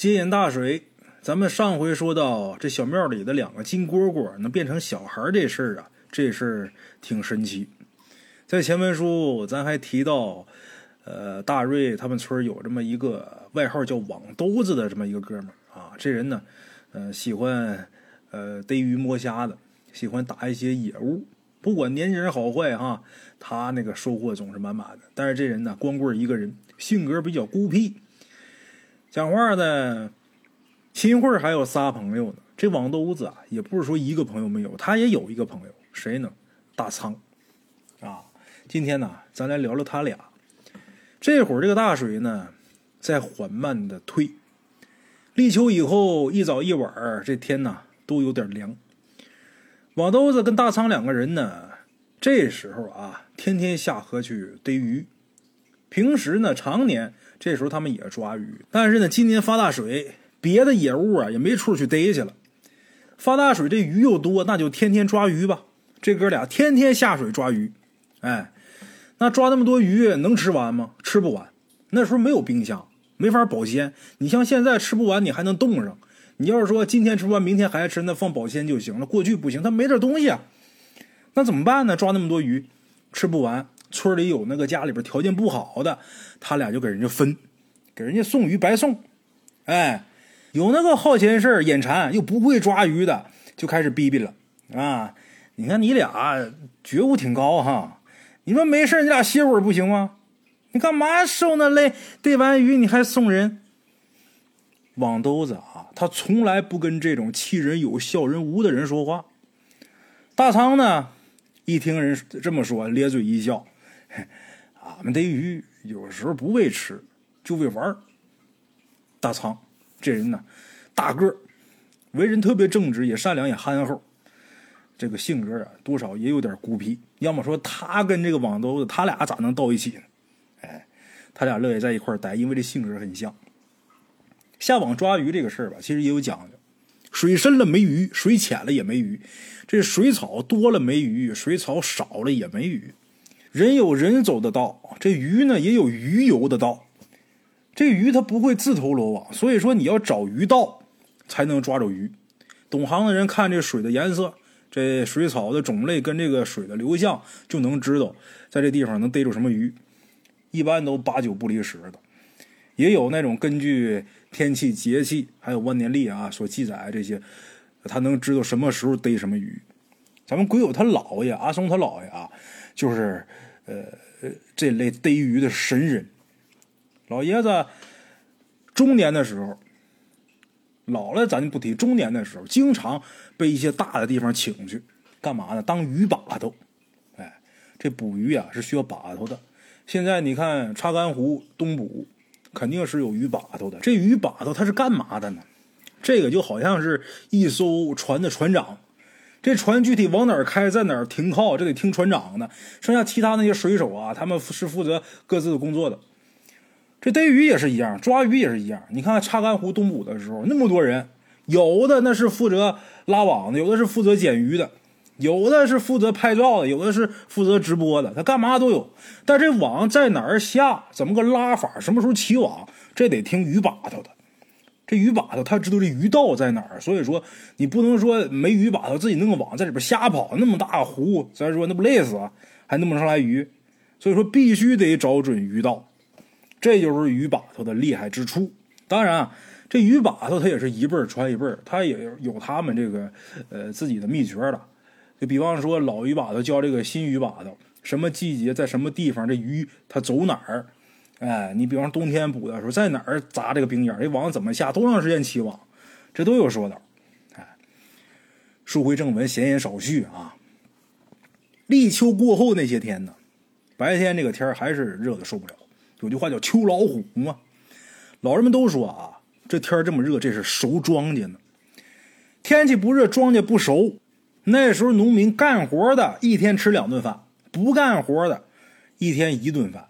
接引大水，咱们上回说到这小庙里的两个金蝈蝈能变成小孩这事儿啊，这事儿挺神奇。在前文书咱还提到，呃，大瑞他们村有这么一个外号叫网兜子的这么一个哥们儿啊，这人呢，呃，喜欢呃逮鱼摸虾的，喜欢打一些野物，不管年景好坏哈，他那个收获总是满满的。但是这人呢，光棍一个人，性格比较孤僻。讲话呢，秦桧还有仨朋友呢。这网兜子啊，也不是说一个朋友没有，他也有一个朋友，谁呢？大仓啊。今天呢，咱来聊聊他俩。这会儿这个大水呢，在缓慢的退。立秋以后，一早一晚这天呢都有点凉。网兜子跟大仓两个人呢，这时候啊，天天下河去逮鱼。平时呢，常年。这时候他们也抓鱼，但是呢，今年发大水，别的野物啊也没处去逮去了。发大水，这鱼又多，那就天天抓鱼吧。这哥俩天天下水抓鱼，哎，那抓那么多鱼能吃完吗？吃不完。那时候没有冰箱，没法保鲜。你像现在吃不完，你还能冻上。你要是说今天吃不完，明天还吃，那放保鲜就行了。过去不行，他没这东西啊。那怎么办呢？抓那么多鱼，吃不完。村里有那个家里边条件不好的，他俩就给人家分，给人家送鱼白送。哎，有那个好闲事眼馋又不会抓鱼的，就开始逼逼了啊！你看你俩觉悟挺高哈，你说没事你俩歇会儿不行吗？你干嘛受那累？逮完鱼你还送人？网兜子啊，他从来不跟这种欺人有笑人无的人说话。大仓呢，一听人这么说，咧嘴一笑。俺们逮鱼有时候不为吃，就为玩大仓这人呢，大个为人特别正直，也善良，也憨厚。这个性格啊，多少也有点孤僻。要么说他跟这个网兜子，他俩咋能到一起呢？哎，他俩乐意在一块待，因为这性格很像。下网抓鱼这个事儿吧，其实也有讲究。水深了没鱼，水浅了也没鱼。这水草多了没鱼，水草少了也没鱼。人有人走的道，这鱼呢也有鱼游的道。这鱼它不会自投罗网，所以说你要找鱼道才能抓着鱼。懂行的人看这水的颜色，这水草的种类跟这个水的流向，就能知道在这地方能逮住什么鱼。一般都八九不离十的。也有那种根据天气、节气还有万年历啊所记载这些，他能知道什么时候逮什么鱼。咱们鬼友他姥爷阿松他姥爷啊。就是，呃，这类逮鱼的神人，老爷子中年的时候，老了咱就不提。中年的时候，经常被一些大的地方请去，干嘛呢？当鱼把头。哎，这捕鱼啊是需要把头的。现在你看，查干湖东捕，肯定是有鱼把头的。这鱼把头他是干嘛的呢？这个就好像是一艘船的船长。这船具体往哪儿开，在哪儿停靠，这得听船长的。剩下其他那些水手啊，他们是负责各自的工作的。这逮鱼也是一样，抓鱼也是一样。你看查干湖东捕的时候，那么多人，有的那是负责拉网的，有的是负责捡鱼的，有的是负责拍照的，有的是负责直播的，他干嘛都有。但这网在哪儿下，怎么个拉法，什么时候起网，这得听鱼把头的。这鱼把头，他知道这鱼道在哪儿，所以说你不能说没鱼把头自己弄个网在里边瞎跑，那么大湖，咱说那不累死啊，还弄不上来鱼，所以说必须得找准鱼道，这就是鱼把头的厉害之处。当然啊，这鱼把头他也是一辈传一辈他也有他们这个呃自己的秘诀的。就比方说老鱼把头教这个新鱼把头，什么季节在什么地方，这鱼它走哪儿。哎，你比方冬天捕的时候，在哪儿扎这个冰眼这网怎么下？多长时间起网？这都有说道。哎，书回正文，闲言少叙啊。立秋过后那些天呢，白天这个天还是热的受不了。有句话叫“秋老虎”嘛，老人们都说啊，这天这么热，这是熟庄稼呢。天气不热，庄稼不熟。那时候农民干活的一天吃两顿饭，不干活的一天一顿饭。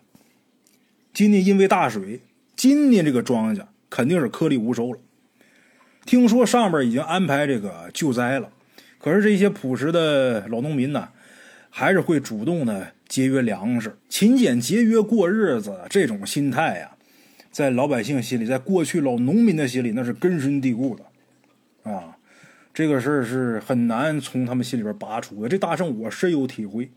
今年因为大水，今年这个庄稼肯定是颗粒无收了。听说上边已经安排这个救灾了，可是这些朴实的老农民呢，还是会主动的节约粮食、勤俭节约过日子。这种心态呀，在老百姓心里，在过去老农民的心里，那是根深蒂固的啊。这个事儿是很难从他们心里边拔出的。这大圣我深有体会。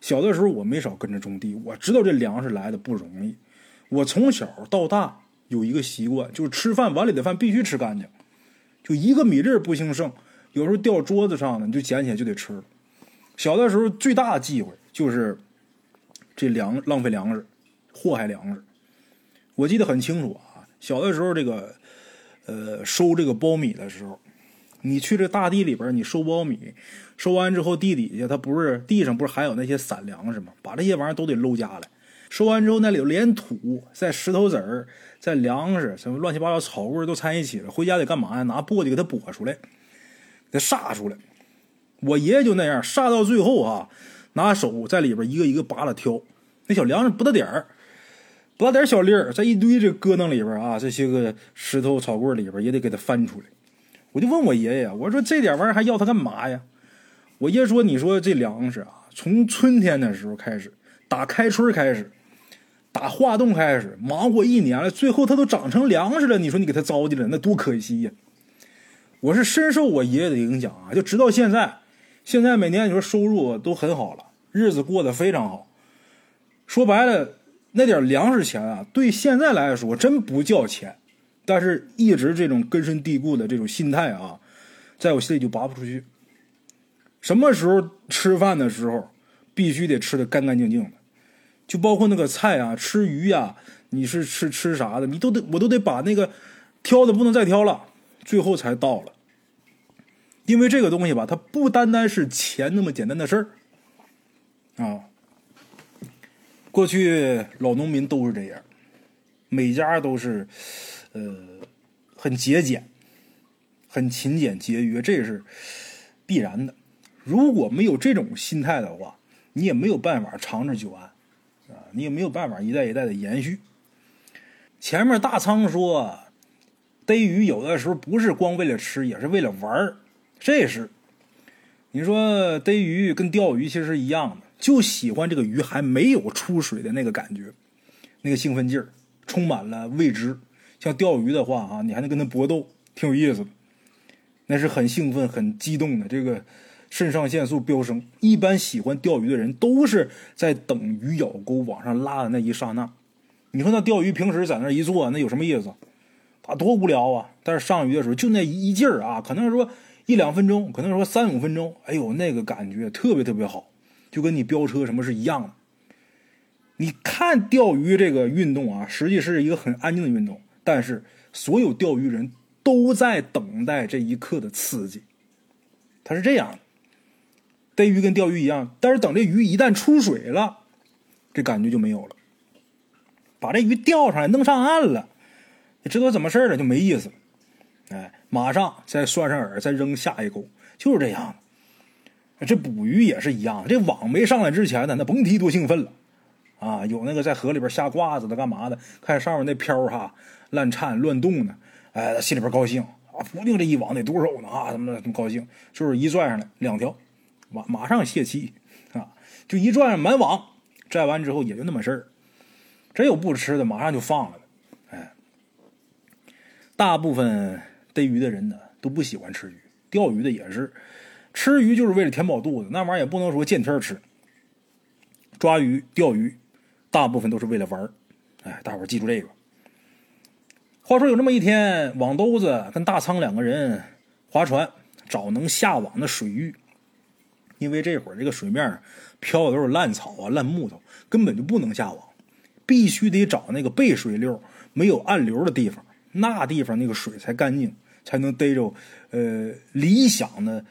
小的时候我没少跟着种地，我知道这粮食来的不容易。我从小到大有一个习惯，就是吃饭碗里的饭必须吃干净，就一个米粒不兴剩。有时候掉桌子上呢，你就捡起来就得吃。小的时候最大的忌讳就是这粮浪费粮食，祸害粮食。我记得很清楚啊，小的时候这个呃收这个苞米的时候。你去这大地里边，你收苞米，收完之后地底下它不是地上不是还有那些散粮食吗？把这些玩意儿都得搂家来。收完之后那里头连土、在石头子儿、在粮食什么乱七八糟草棍都掺一起了。回家得干嘛呀？拿簸箕给它拨出来，给它撒出来。我爷爷就那样煞到最后啊，拿手在里边一个一个扒拉挑，那小粮食不大点儿，不大点小粒儿，在一堆这疙瘩里边啊，这些个石头草棍里边也得给它翻出来。我就问我爷爷我说这点玩意儿还要它干嘛呀？我爷说：“你说这粮食啊，从春天的时候开始，打开春开始，打化冻开始，忙活一年了，最后它都长成粮食了。你说你给它糟践了，那多可惜呀！”我是深受我爷爷的影响啊，就直到现在，现在每年你说收入都很好了，日子过得非常好。说白了，那点粮食钱啊，对现在来说真不叫钱。但是，一直这种根深蒂固的这种心态啊，在我心里就拔不出去。什么时候吃饭的时候，必须得吃的干干净净的，就包括那个菜啊，吃鱼呀，你是吃吃啥的，你都得我都得把那个挑的不能再挑了，最后才到了。因为这个东西吧，它不单单是钱那么简单的事儿啊。过去老农民都是这样，每家都是。呃，很节俭，很勤俭节约，这是必然的。如果没有这种心态的话，你也没有办法长治久安，你也没有办法一代一代的延续。前面大仓说，逮鱼有的时候不是光为了吃，也是为了玩。这是你说逮鱼跟钓鱼其实一样的，就喜欢这个鱼还没有出水的那个感觉，那个兴奋劲儿，充满了未知。像钓鱼的话啊，你还能跟他搏斗，挺有意思的，那是很兴奋、很激动的，这个肾上腺素飙升。一般喜欢钓鱼的人都是在等鱼咬钩往上拉的那一刹那。你说那钓鱼平时在那一坐，那有什么意思？啊多无聊啊！但是上鱼的时候就那一劲儿啊，可能说一两分钟，可能说三五分钟，哎呦，那个感觉特别特别好，就跟你飙车什么是一样的。你看钓鱼这个运动啊，实际是一个很安静的运动。但是，所有钓鱼人都在等待这一刻的刺激。他是这样的，逮鱼跟钓鱼一样，但是等这鱼一旦出水了，这感觉就没有了。把这鱼钓上来，弄上岸了，你知道怎么事了，就没意思了。哎，马上再拴上饵，再扔下一钩，就是这样。这捕鱼也是一样，这网没上来之前呢，那甭提多兴奋了啊！有那个在河里边下挂子的，干嘛的？看上面那漂哈。乱颤乱动呢，哎，心里边高兴啊！不定这一网得多少呢啊？怎么怎么高兴？就是一拽上来两条，马马上泄气啊！就一转满网，摘完之后也就那么事儿。真有不吃的，马上就放了。哎，大部分逮鱼的人呢都不喜欢吃鱼，钓鱼的也是，吃鱼就是为了填饱肚子，那玩意儿也不能说见天吃。抓鱼、钓鱼，大部分都是为了玩儿哎，大伙记住这个。话说有这么一天，网兜子跟大仓两个人划船找能下网的水域，因为这会儿这个水面上漂的都是烂草啊、烂木头，根本就不能下网，必须得找那个背水溜、没有暗流的地方，那地方那个水才干净，才能逮着呃理想的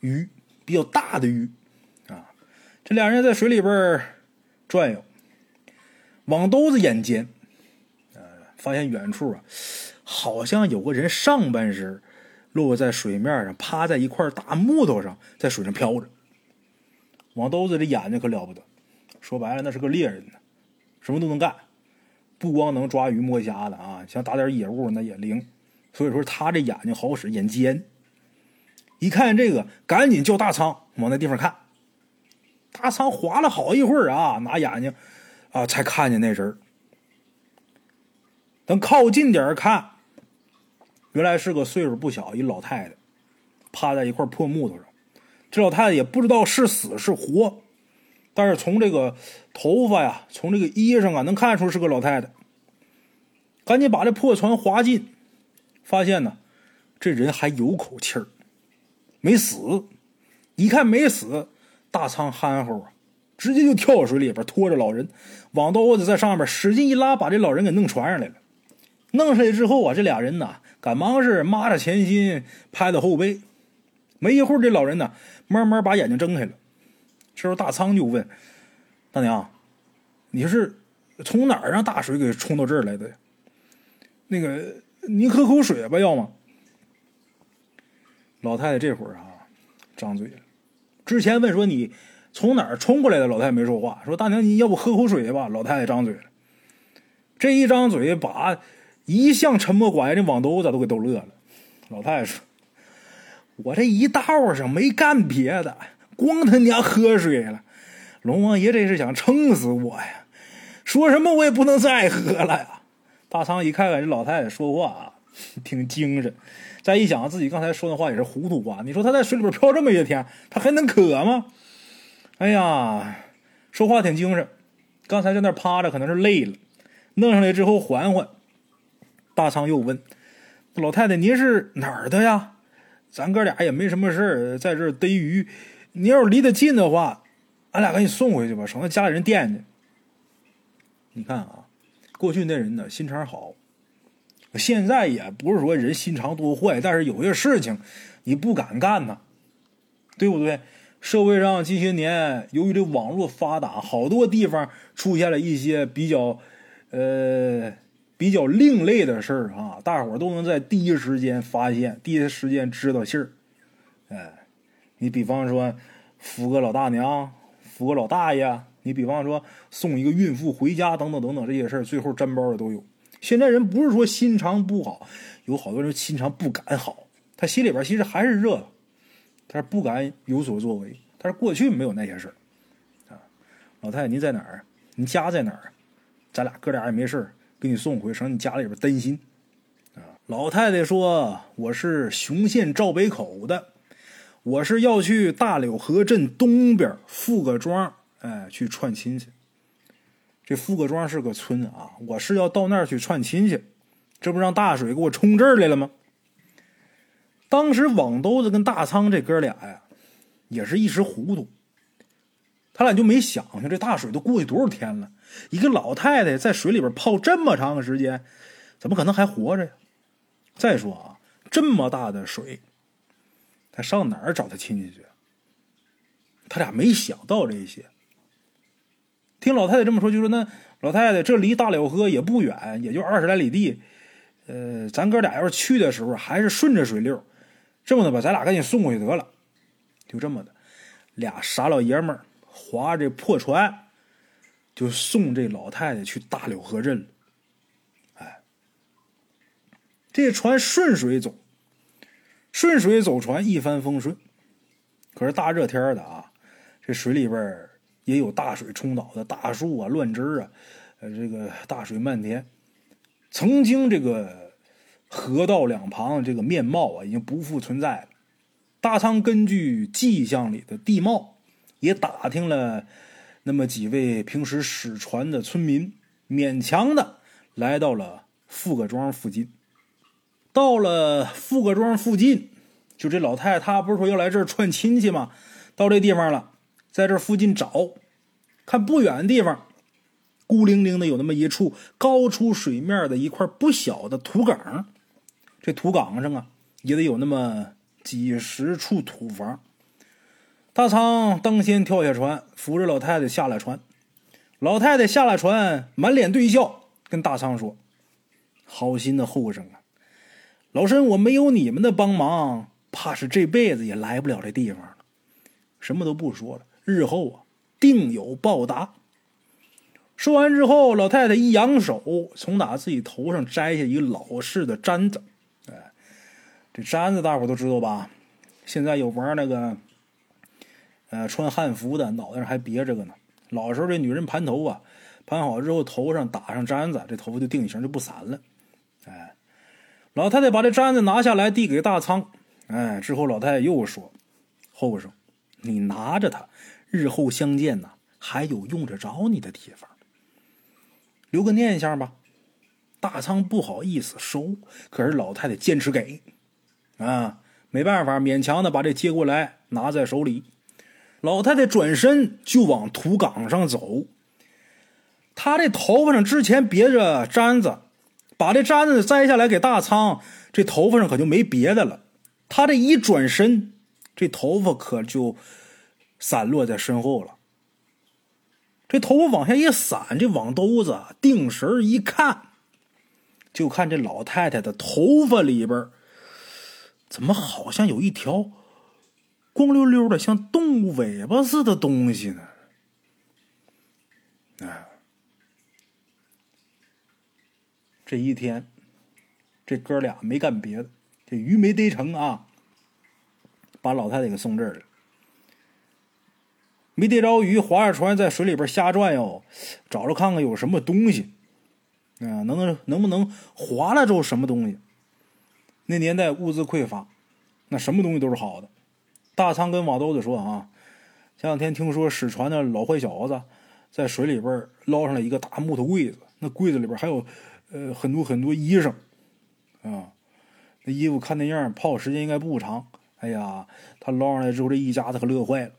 鱼，比较大的鱼啊。这俩人在水里边转悠，网兜子眼尖。发现远处啊，好像有个人上半身落在水面上，趴在一块大木头上，在水上飘着。王兜子这眼睛可了不得，说白了那是个猎人呢，什么都能干，不光能抓鱼摸虾的啊，想打点野物那也灵。所以说他这眼睛好使，眼尖。一看见这个，赶紧叫大仓往那地方看。大仓划了好一会儿啊，拿眼睛啊才看见那人等靠近点看，原来是个岁数不小一老太太，趴在一块破木头上。这老太太也不知道是死是活，但是从这个头发呀，从这个衣裳啊，能看出是个老太太。赶紧把这破船划进，发现呢，这人还有口气儿，没死。一看没死，大仓憨厚啊，直接就跳水里边，拖着老人，网兜子在上面使劲一拉，把这老人给弄船上来了。弄上来之后啊，这俩人呢，赶忙是抹着前心，拍着后背。没一会儿，这老人呢，慢慢把眼睛睁开了。这时候大仓就问大娘：“你是从哪儿让大水给冲到这儿来的？”那个，您喝口水吧，要吗？老太太这会儿啊，张嘴了。之前问说你从哪儿冲过来的，老太太没说话。说大娘，你要不喝口水吧？老太太张嘴了。这一张嘴，把一向沉默寡言的网兜子都给逗乐了。老太太说：“我这一道上没干别的，光他娘喝水了。龙王爷这是想撑死我呀！说什么我也不能再喝了呀！”大仓一看看这老太太说话啊，挺精神。再一想，自己刚才说的话也是糊涂话。你说他在水里边漂这么些天，他还能渴吗？哎呀，说话挺精神。刚才在那趴着，可能是累了。弄上来之后缓缓。大仓又问老太太：“您是哪儿的呀？咱哥俩也没什么事儿，在这儿逮鱼。你要是离得近的话，俺俩赶紧送回去吧，省得家里人惦记。”你看啊。过去那人呢，心肠好。现在也不是说人心肠多坏，但是有些事情你不敢干呐，对不对？社会上近些年，由于这网络发达，好多地方出现了一些比较呃比较另类的事儿啊，大伙儿都能在第一时间发现，第一时间知道信儿。哎，你比方说扶个老大娘，扶个老大爷。你比方说送一个孕妇回家等等等等这些事儿，最后沾包的都有。现在人不是说心肠不好，有好多人心肠不敢好，他心里边其实还是热，但是不敢有所作为。但是过去没有那些事儿啊。老太太，您在哪儿？您家在哪儿？咱俩哥俩也没事儿给你送回，省你家里边担心啊。老太太说：“我是雄县赵北口的，我是要去大柳河镇东边富个庄。”哎，去串亲戚。这富个庄是个村啊，我是要到那儿去串亲戚。这不让大水给我冲这儿来了吗？当时网兜子跟大仓这哥俩呀，也是一时糊涂。他俩就没想象这大水都过去多少天了，一个老太太在水里边泡这么长时间，怎么可能还活着呀？再说啊，这么大的水，他上哪儿找他亲戚去？他俩没想到这些。听老太太这么说，就说那老太太这离大了河也不远，也就二十来里地。呃，咱哥俩要是去的时候，还是顺着水流。这么的吧，咱俩赶紧送过去得了。就这么的，俩傻老爷们儿划着破船，就送这老太太去大柳河镇了。哎，这船顺水走，顺水走船一帆风顺。可是大热天的啊，这水里边也有大水冲倒的大树啊，乱枝啊，呃，这个大水漫天。曾经这个河道两旁这个面貌啊，已经不复存在了。大仓根据迹象里的地貌，也打听了那么几位平时使船的村民，勉强的来到了富各庄附近。到了富各庄附近，就这老太太她不是说要来这儿串亲戚吗？到这地方了。在这附近找，看不远的地方，孤零零的有那么一处高出水面的一块不小的土岗。这土岗上啊，也得有那么几十处土房。大仓当先跳下船，扶着老太太下了船。老太太下了船，满脸堆笑，跟大仓说：“好心的后生啊，老身我没有你们的帮忙，怕是这辈子也来不了这地方了。”什么都不说了。日后啊，定有报答。说完之后，老太太一扬手，从打自己头上摘下一个老式的簪子。哎，这簪子大伙都知道吧？现在有玩那个，呃，穿汉服的，脑袋上还别着个呢。老时候这女人盘头啊，盘好之后头上打上簪子，这头发就定型，就不散了。哎老太太把这簪子拿下来，递给大仓。哎，之后老太太又说：“后生，你拿着它，日后相见呐，还有用得着你的地方，留个念想吧。”大仓不好意思收，可是老太太坚持给，啊，没办法，勉强的把这接过来，拿在手里。老太太转身就往土岗上走。她这头发上之前别着簪子，把这簪子摘下来给大仓，这头发上可就没别的了。她这一转身，这头发可就散落在身后了。这头发往下一散，这网兜子定神一看。就看这老太太的头发里边，怎么好像有一条光溜溜的、像动物尾巴似的东西呢？啊！这一天，这哥俩没干别的，这鱼没逮成啊，把老太太给送这儿了。没逮着鱼，划着船在水里边瞎转悠，找着看看有什么东西。啊，能能能不能划拉着什么东西？那年代物资匮乏，那什么东西都是好的。大仓跟瓦兜子说啊，前两天听说使船的老坏小子在水里边捞上来一个大木头柜子，那柜子里边还有呃很多很多衣裳啊。那衣服看那样泡时间应该不长。哎呀，他捞上来之后，这一家子可乐坏了。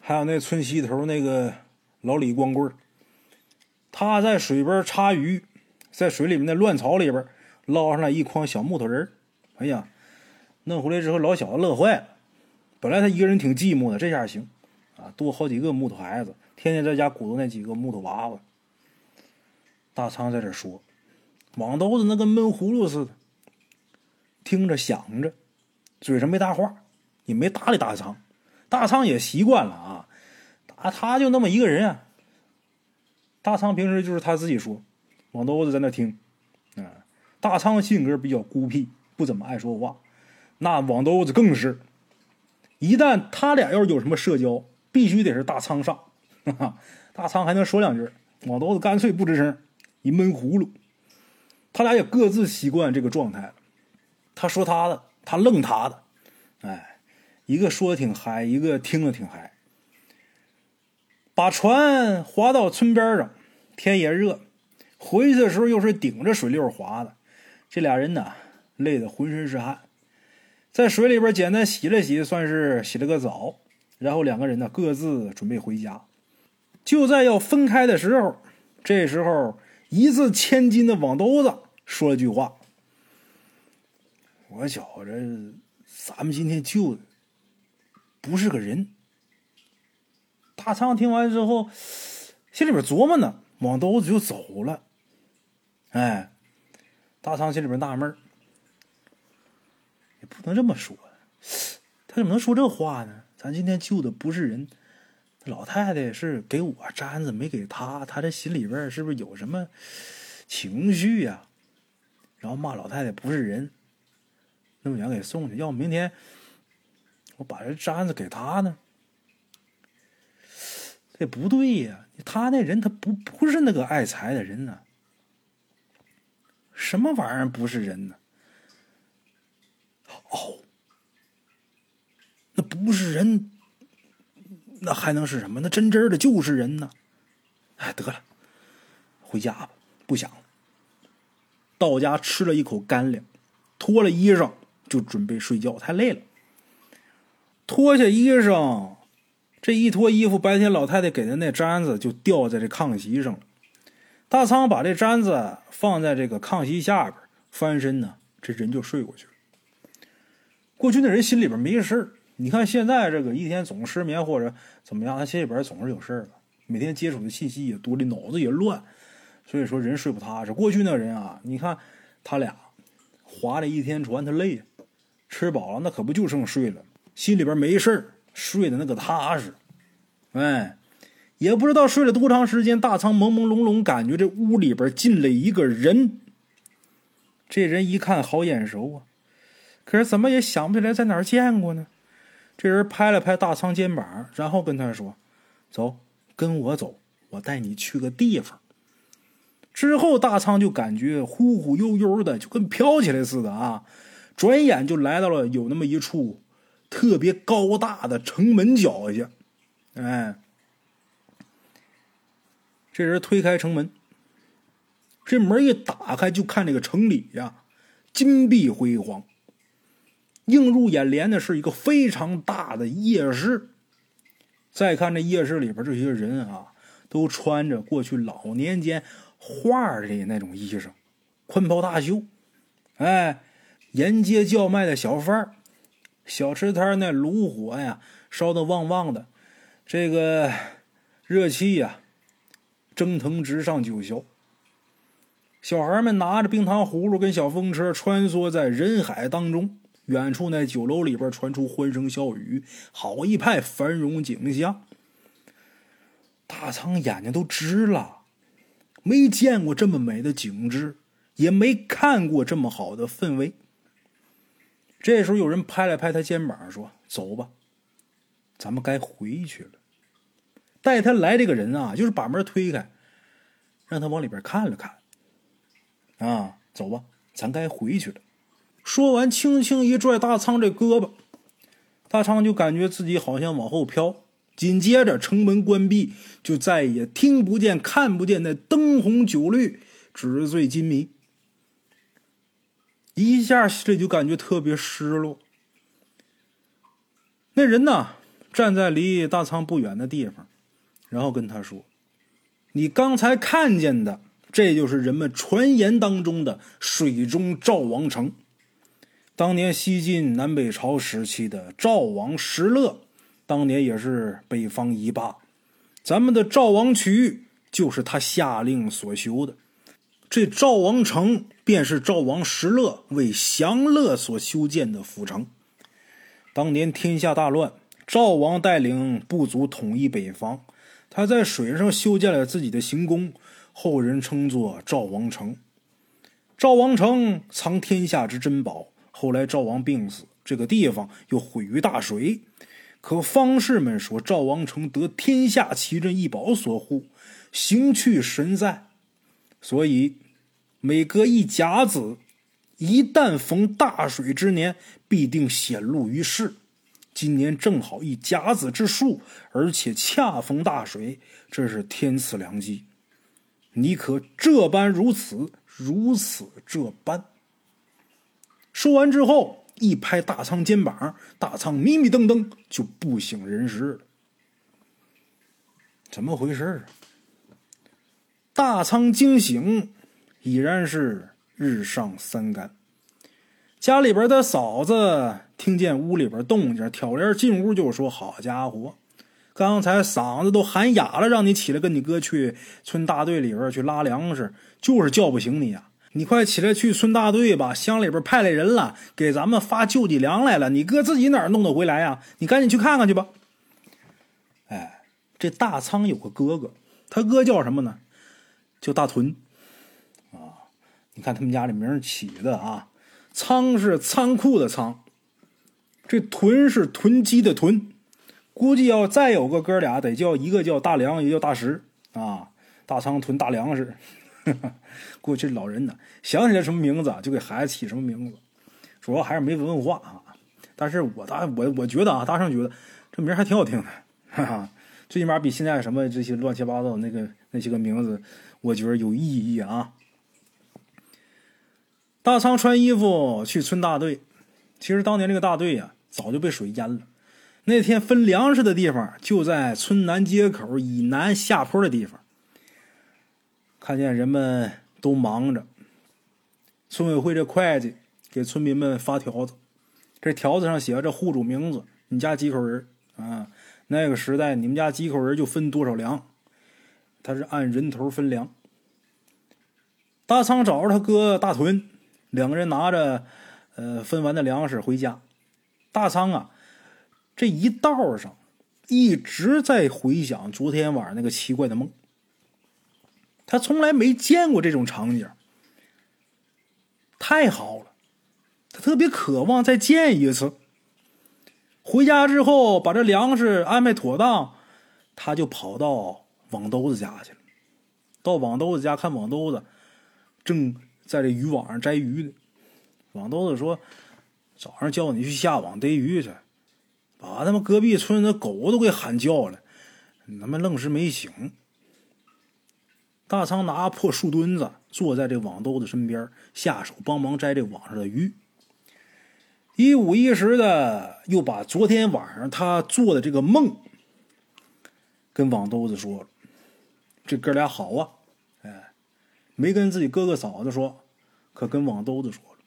还有那村西头那个老李光棍他在水边插鱼。在水里面那乱草里边捞上来一筐小木头人哎呀，弄回来之后老小子乐坏了。本来他一个人挺寂寞的，这下行啊，多好几个木头孩子，天天在家鼓捣那几个木头娃娃。大仓在这说，网兜子那跟闷葫芦似的，听着想着，嘴上没搭话，也没搭理大仓。大仓也习惯了啊，他他就那么一个人啊。大仓平时就是他自己说。网兜子在那听，啊，大仓性格比较孤僻，不怎么爱说话。那网兜子更是，一旦他俩要是有什么社交，必须得是大仓上，哈哈，大仓还能说两句，网兜子干脆不吱声，一闷葫芦。他俩也各自习惯这个状态了。他说他的，他愣他的，哎，一个说的挺嗨，一个听着挺嗨。把船划到村边上，天也热。回去的时候又是顶着水流滑的，这俩人呢累得浑身是汗，在水里边简单洗了洗，算是洗了个澡。然后两个人呢各自准备回家。就在要分开的时候，这时候一字千金的网兜子说了句话：“我觉着咱们今天救的不是个人。”大仓听完之后，心里边琢磨呢，网兜子就走了。哎，大仓心里边纳闷也不能这么说，他怎么能说这话呢？咱今天救的不是人，老太太是给我簪子，没给他，他这心里边是不是有什么情绪呀？然后骂老太太不是人，那么远给送去，要不明天我把这簪子给他呢？这不对呀，他那人他不不是那个爱财的人呢。什么玩意儿不是人呢？那不是人，那还能是什么？那真真的就是人呢！哎，得了，回家吧，不想了。到家吃了一口干粮，脱了衣裳就准备睡觉，太累了。脱下衣裳，这一脱衣服，白天老太太给的那簪子就掉在这炕席上了。大仓把这簪子放在这个炕席下边，翻身呢，这人就睡过去了。过去那人心里边没事你看现在这个一天总失眠或者怎么样，他心里边总是有事儿。每天接触的信息也多，的脑子也乱，所以说人睡不踏实。过去那人啊，你看他俩划了一天船，他累，吃饱了那可不就剩睡了，心里边没事儿，睡的那个踏实，哎。也不知道睡了多长时间，大仓朦朦胧胧感觉这屋里边进来一个人。这人一看好眼熟啊，可是怎么也想不起来在哪儿见过呢？这人拍了拍大仓肩膀，然后跟他说：“走，跟我走，我带你去个地方。”之后，大仓就感觉忽忽悠悠的，就跟飘起来似的啊！转眼就来到了有那么一处特别高大的城门脚下。哎，这人推开城门，这门一打开，就看这个城里呀，金碧辉煌。映入眼帘的是一个非常大的夜市。再看这夜市里边这些人啊，都穿着过去老年间。画的那种衣裳，宽袍大袖，哎，沿街叫卖的小贩，小吃摊那炉火呀烧得旺旺的，这个热气呀蒸腾直上九霄。小孩们拿着冰糖葫芦跟小风车穿梭在人海当中，远处那酒楼里边传出欢声笑语，好一派繁荣景象。大仓眼睛都直了。没见过这么美的景致，也没看过这么好的氛围。这时候，有人拍了拍他肩膀，说：“走吧，咱们该回去了。”带他来这个人啊，就是把门推开，让他往里边看了看。啊，走吧，咱该回去了。说完，轻轻一拽大仓这胳膊，大仓就感觉自己好像往后飘。紧接着，城门关闭，就再也听不见、看不见那灯红酒绿、纸醉金迷。一下这就感觉特别失落。那人呢，站在离大仓不远的地方，然后跟他说：“你刚才看见的，这就是人们传言当中的水中赵王城。当年西晋南北朝时期的赵王石勒。”当年也是北方一霸，咱们的赵王渠就是他下令所修的。这赵王城便是赵王石勒为享乐所修建的府城。当年天下大乱，赵王带领部族统一北方，他在水上修建了自己的行宫，后人称作赵王城。赵王城藏天下之珍宝，后来赵王病死，这个地方又毁于大水。可方士们说，赵王城得天下奇珍异宝所护，形去神在，所以每隔一甲子，一旦逢大水之年，必定显露于世。今年正好一甲子之数，而且恰逢大水，这是天赐良机。你可这般如此，如此这般。说完之后。一拍大仓肩膀，大仓迷迷瞪瞪就不省人事了。怎么回事啊？大仓惊醒，已然是日上三竿。家里边的嫂子听见屋里边动静，挑帘进屋就说：“好家伙，刚才嗓子都喊哑了，让你起来跟你哥去村大队里边去拉粮食，就是叫不醒你呀。”你快起来去村大队吧，乡里边派来人了，给咱们发救济粮来了。你哥自己哪儿弄得回来呀？你赶紧去看看去吧。哎，这大仓有个哥哥，他哥叫什么呢？叫大屯。啊，你看他们家这名起的啊，仓是仓库的仓，这屯是囤积的囤。估计要再有个哥俩，得叫一个叫大梁，一个叫大石啊。大仓囤大粮食。过去老人呢，想起来什么名字就给孩子起什么名字，主要还是没文化啊。但是我大我我觉得啊，大圣觉得这名还挺好听的，哈哈，最起码比现在什么这些乱七八糟那个那些个名字，我觉得有意义啊。大仓穿衣服去村大队，其实当年这个大队呀早就被水淹了。那天分粮食的地方就在村南街口以南下坡的地方。看见人们都忙着，村委会这会计给村民们发条子，这条子上写着户主名字，你家几口人啊？那个时代，你们家几口人就分多少粮，他是按人头分粮。大仓找着他哥大屯，两个人拿着呃分完的粮食回家。大仓啊，这一道上一直在回想昨天晚上那个奇怪的梦。他从来没见过这种场景，太好了，他特别渴望再见一次。回家之后，把这粮食安排妥当，他就跑到网兜子家去了。到网兜子家看网兜子，正在这渔网上摘鱼呢。网兜子说：“早上叫你去下网逮鱼去，把他们隔壁村的狗都给喊叫了，你他妈愣是没醒。”大仓拿破树墩子坐在这网兜子身边，下手帮忙摘这网上的鱼。一五一十的又把昨天晚上他做的这个梦跟网兜子说了。这哥俩好啊，哎，没跟自己哥哥嫂子说，可跟网兜子说了。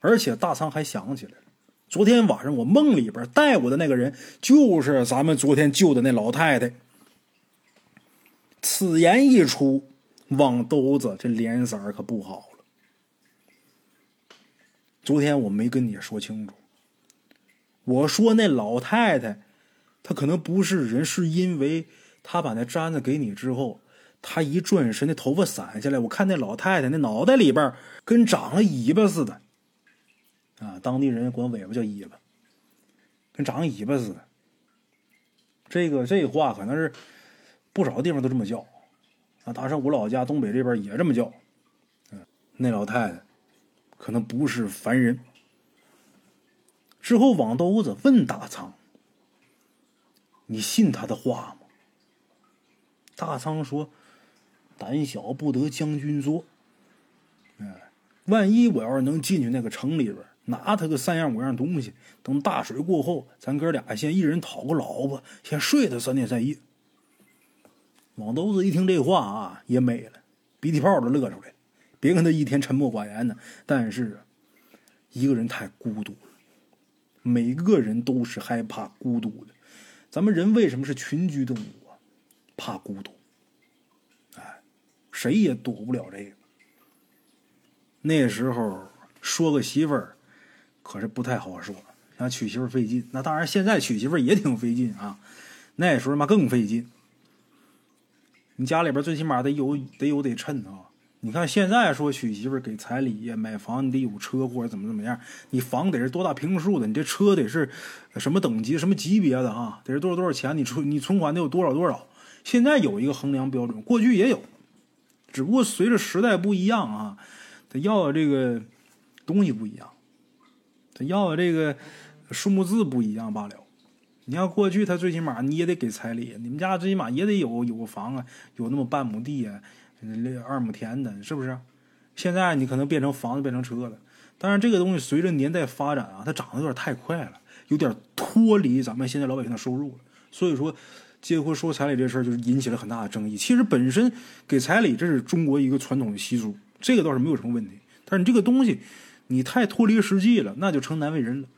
而且大仓还想起来了，昨天晚上我梦里边带我的那个人，就是咱们昨天救的那老太太。此言一出，网兜子这脸色可不好了。昨天我没跟你说清楚，我说那老太太，她可能不是人，是因为她把那簪子给你之后，她一转身，那头发散下来，我看那老太太那脑袋里边跟长了尾巴似的，啊，当地人管尾巴叫尾巴，跟长尾巴似的。这个这话可能是。不少地方都这么叫，啊，大上我老家东北这边也这么叫。嗯，那老太太可能不是凡人。之后，王兜子问大仓：“你信他的话吗？”大仓说：“胆小不得将军做。哎，万一我要是能进去那个城里边，拿他个三样五样东西，等大水过后，咱哥俩先一人讨个老婆，先睡他三天三夜。”王兜子一听这话啊，也美了，鼻涕泡都乐出来了。别看他一天沉默寡言呢，但是，一个人太孤独了。每个人都是害怕孤独的。咱们人为什么是群居动物啊？怕孤独。哎，谁也躲不了这个。那时候说个媳妇儿，可是不太好说，想娶媳妇儿费劲。那当然，现在娶媳妇儿也挺费劲啊。那时候嘛更费劲。你家里边最起码得有得有得趁啊！你看现在说娶媳妇给彩礼买房，你得有车或者怎么怎么样？你房得是多大平数的？你这车得是什么等级、什么级别的啊？得是多少多少钱？你存你存款得有多少多少？现在有一个衡量标准，过去也有，只不过随着时代不一样啊，他要的这个东西不一样，他要的这个数目字不一样罢了。你要过去，他最起码你也得给彩礼，你们家最起码也得有有个房啊，有那么半亩地啊，二亩田的，是不是？现在你可能变成房子，变成车了。但是这个东西随着年代发展啊，它涨得有点太快了，有点脱离咱们现在老百姓的收入了。所以说，结婚说彩礼这事儿就是引起了很大的争议。其实本身给彩礼这是中国一个传统的习俗，这个倒是没有什么问题。但是你这个东西，你太脱离实际了，那就成难为人了。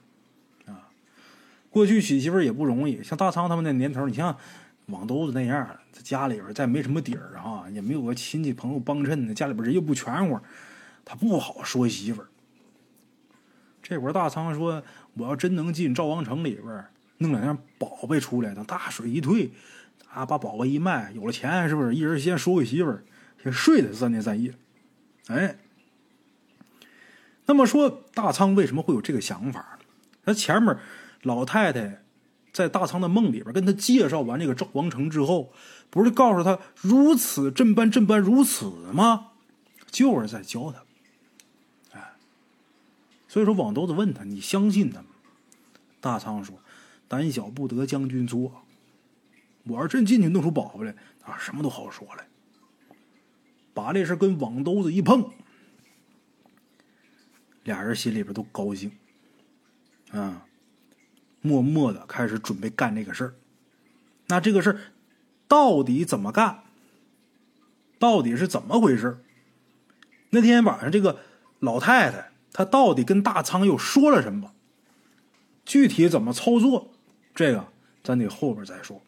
过去娶媳妇儿也不容易，像大仓他们那年头，你像网兜子那样，家里边再没什么底儿啊，也没有个亲戚朋友帮衬的，家里边人又不全乎，他不好说媳妇儿。这会儿大仓说：“我要真能进赵王城里边弄两样宝贝出来，等大水一退，啊，把宝贝一卖，有了钱，是不是一人先收个媳妇儿，先睡他三天三夜？”哎，那么说大仓为什么会有这个想法？他前面。老太太在大仓的梦里边跟他介绍完这个赵王城之后，不是告诉他如此这般这般如此吗？就是在教他。哎，所以说网兜子问他：“你相信他吗？”大仓说：“胆小不得将军做。我要真进去弄出宝贝来，啊，什么都好说了。把这事跟网兜子一碰，俩人心里边都高兴，啊。”默默的开始准备干这个事儿，那这个事儿到底怎么干？到底是怎么回事？那天晚上这个老太太她到底跟大仓又说了什么？具体怎么操作？这个咱得后边再说。